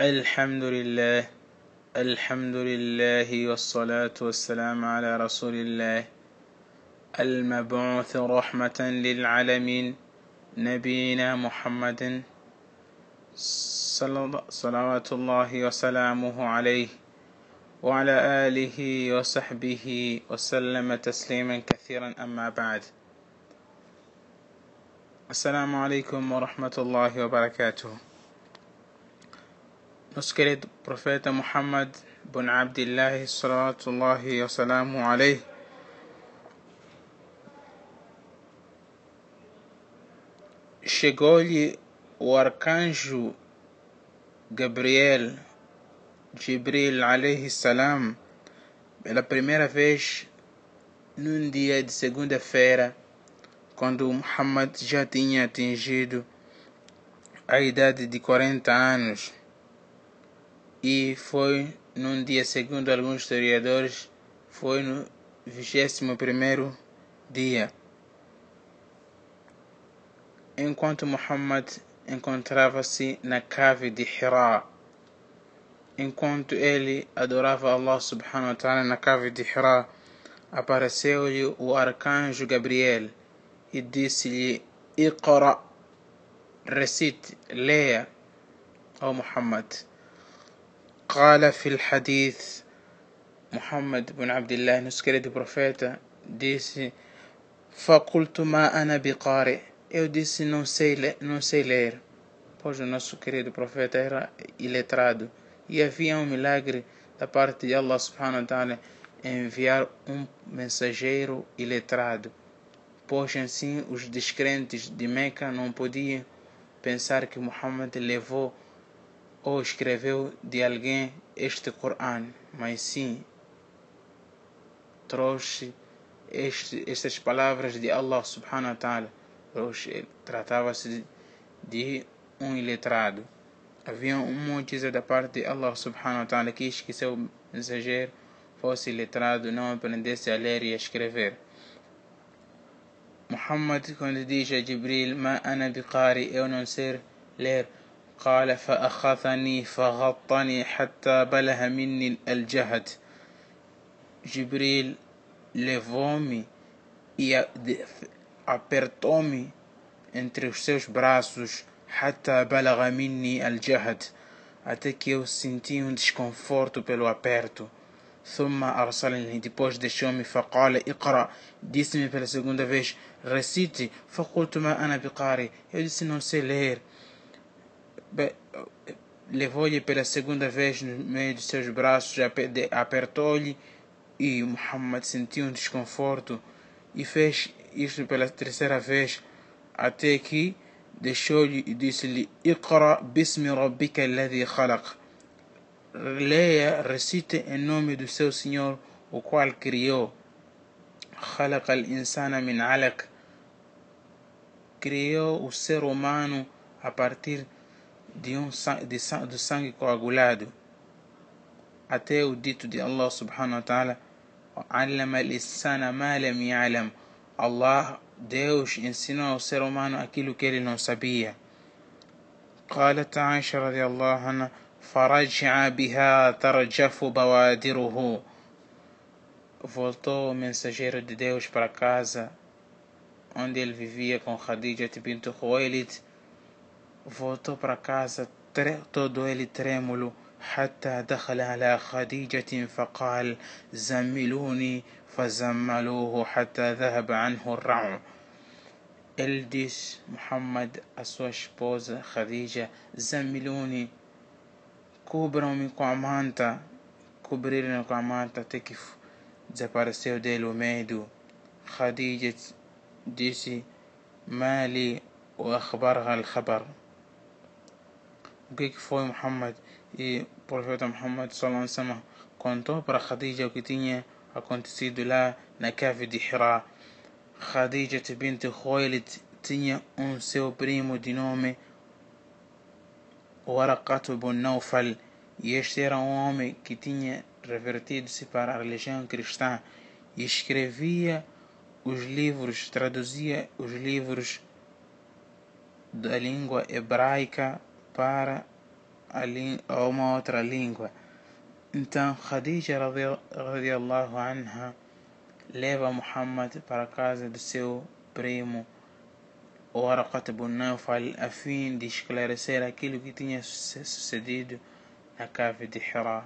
الحمد لله الحمد لله والصلاة والسلام على رسول الله المبعوث رحمة للعالمين نبينا محمد صلوات الله وسلامه عليه وعلى آله وصحبه وسلم تسليما كثيرا أما بعد. السلام عليكم ورحمة الله وبركاته. Nosso querido profeta Muhammad bin Abdullah sallallahu wa salamu alayhi. Chegou-lhe o arcanjo Gabriel Jibril alayhi salam pela primeira vez num dia de segunda-feira quando Muhammad já tinha atingido a idade de 40 anos e foi num dia, segundo alguns historiadores, foi no 21 dia. Enquanto Muhammad encontrava-se na cave de Hira, enquanto ele adorava Allah subhanahu wa ta'ala na cave de Hira, apareceu-lhe o arcanjo Gabriel e disse-lhe: Iqra, recite, leia, ó Muhammad. قال في الحديث محمد بن عبد الله نسكرت بروفيتا disse فقلت ما أنا بقارئ eu disse não sei não sei ler pois o nosso querido profeta era iletrado e havia um milagre da parte de Allah subhanahu wa ta'ala enviar um mensageiro iletrado pois assim os descrentes de Meca não podiam pensar que Muhammad levou ou escreveu de alguém este Coran, mas sim trouxe este, estas palavras de Allah subhanahu wa ta'ala. Tratava-se de um iletrado. Havia um motivo da parte de Allah subhanahu wa ta'ala que esqueceu o mensageiro fosse iletrado, não aprendesse a ler e a escrever. Muhammad, quando diz a Jibril, Ma ana biqari, eu não sei ler, قال فأخذني فغطني حتى بلغ مني الجهد Jibril levou-me e apertou-me entre os seus braços até que eu senti um desconforto pelo aperto depois deixou-me فقال اقرأ disse-me pela segunda vez recite eu disse não sei ler levou-lhe pela segunda vez no meio de seus braços, apertou-lhe e Muhammad sentiu um desconforto e fez isto pela terceira vez até que deixou-lhe e disse-lhe Iqra bismi rabbika alladhi khalaq Leia, recite em nome do seu Senhor o qual criou خلق الإنسان من علق criou o ser humano a partir de de um de, do sangue coagulado até o dito de Allah subhanahu wa ta'ala علم الإنسان ما لم يعلم Allah Deus ensinou ao ser humano aquilo que ele não sabia قالت عائشة رضي الله عنها فرجع بها ترجف بوادره voltou o mensageiro de Deus para casa onde ele vivia com Khadija bint Khuwailid Voltou para casa todo ele trêmulo, حتى دخل على خديجة فقال زملوني فزملوه حتى ذهب عنه الرعم إلديس محمد أسوش بوز خديجة زملوني كبرا من قعمانتا كبرير من قعمانتا زبارسيو ديلو ميدو خديجة ديسي مالي وأخبرها الخبر o que, que foi Muhammad e o profeta Muhammad sallallahu contou para Khadija o que tinha acontecido lá na cave de Hira. Khadija bint Khuwailid tinha um seu primo de nome Waraqat ibn Nawfal e este era um homem que tinha revertido-se para a religião cristã e escrevia os livros, traduzia os livros da língua hebraica para a uma outra língua. Então Khadija radiallahu anha leva Muhammad para a casa do seu primo Waraqat ibn Nawfal a fim de esclarecer aquilo que tinha sucedido na cave de Hira.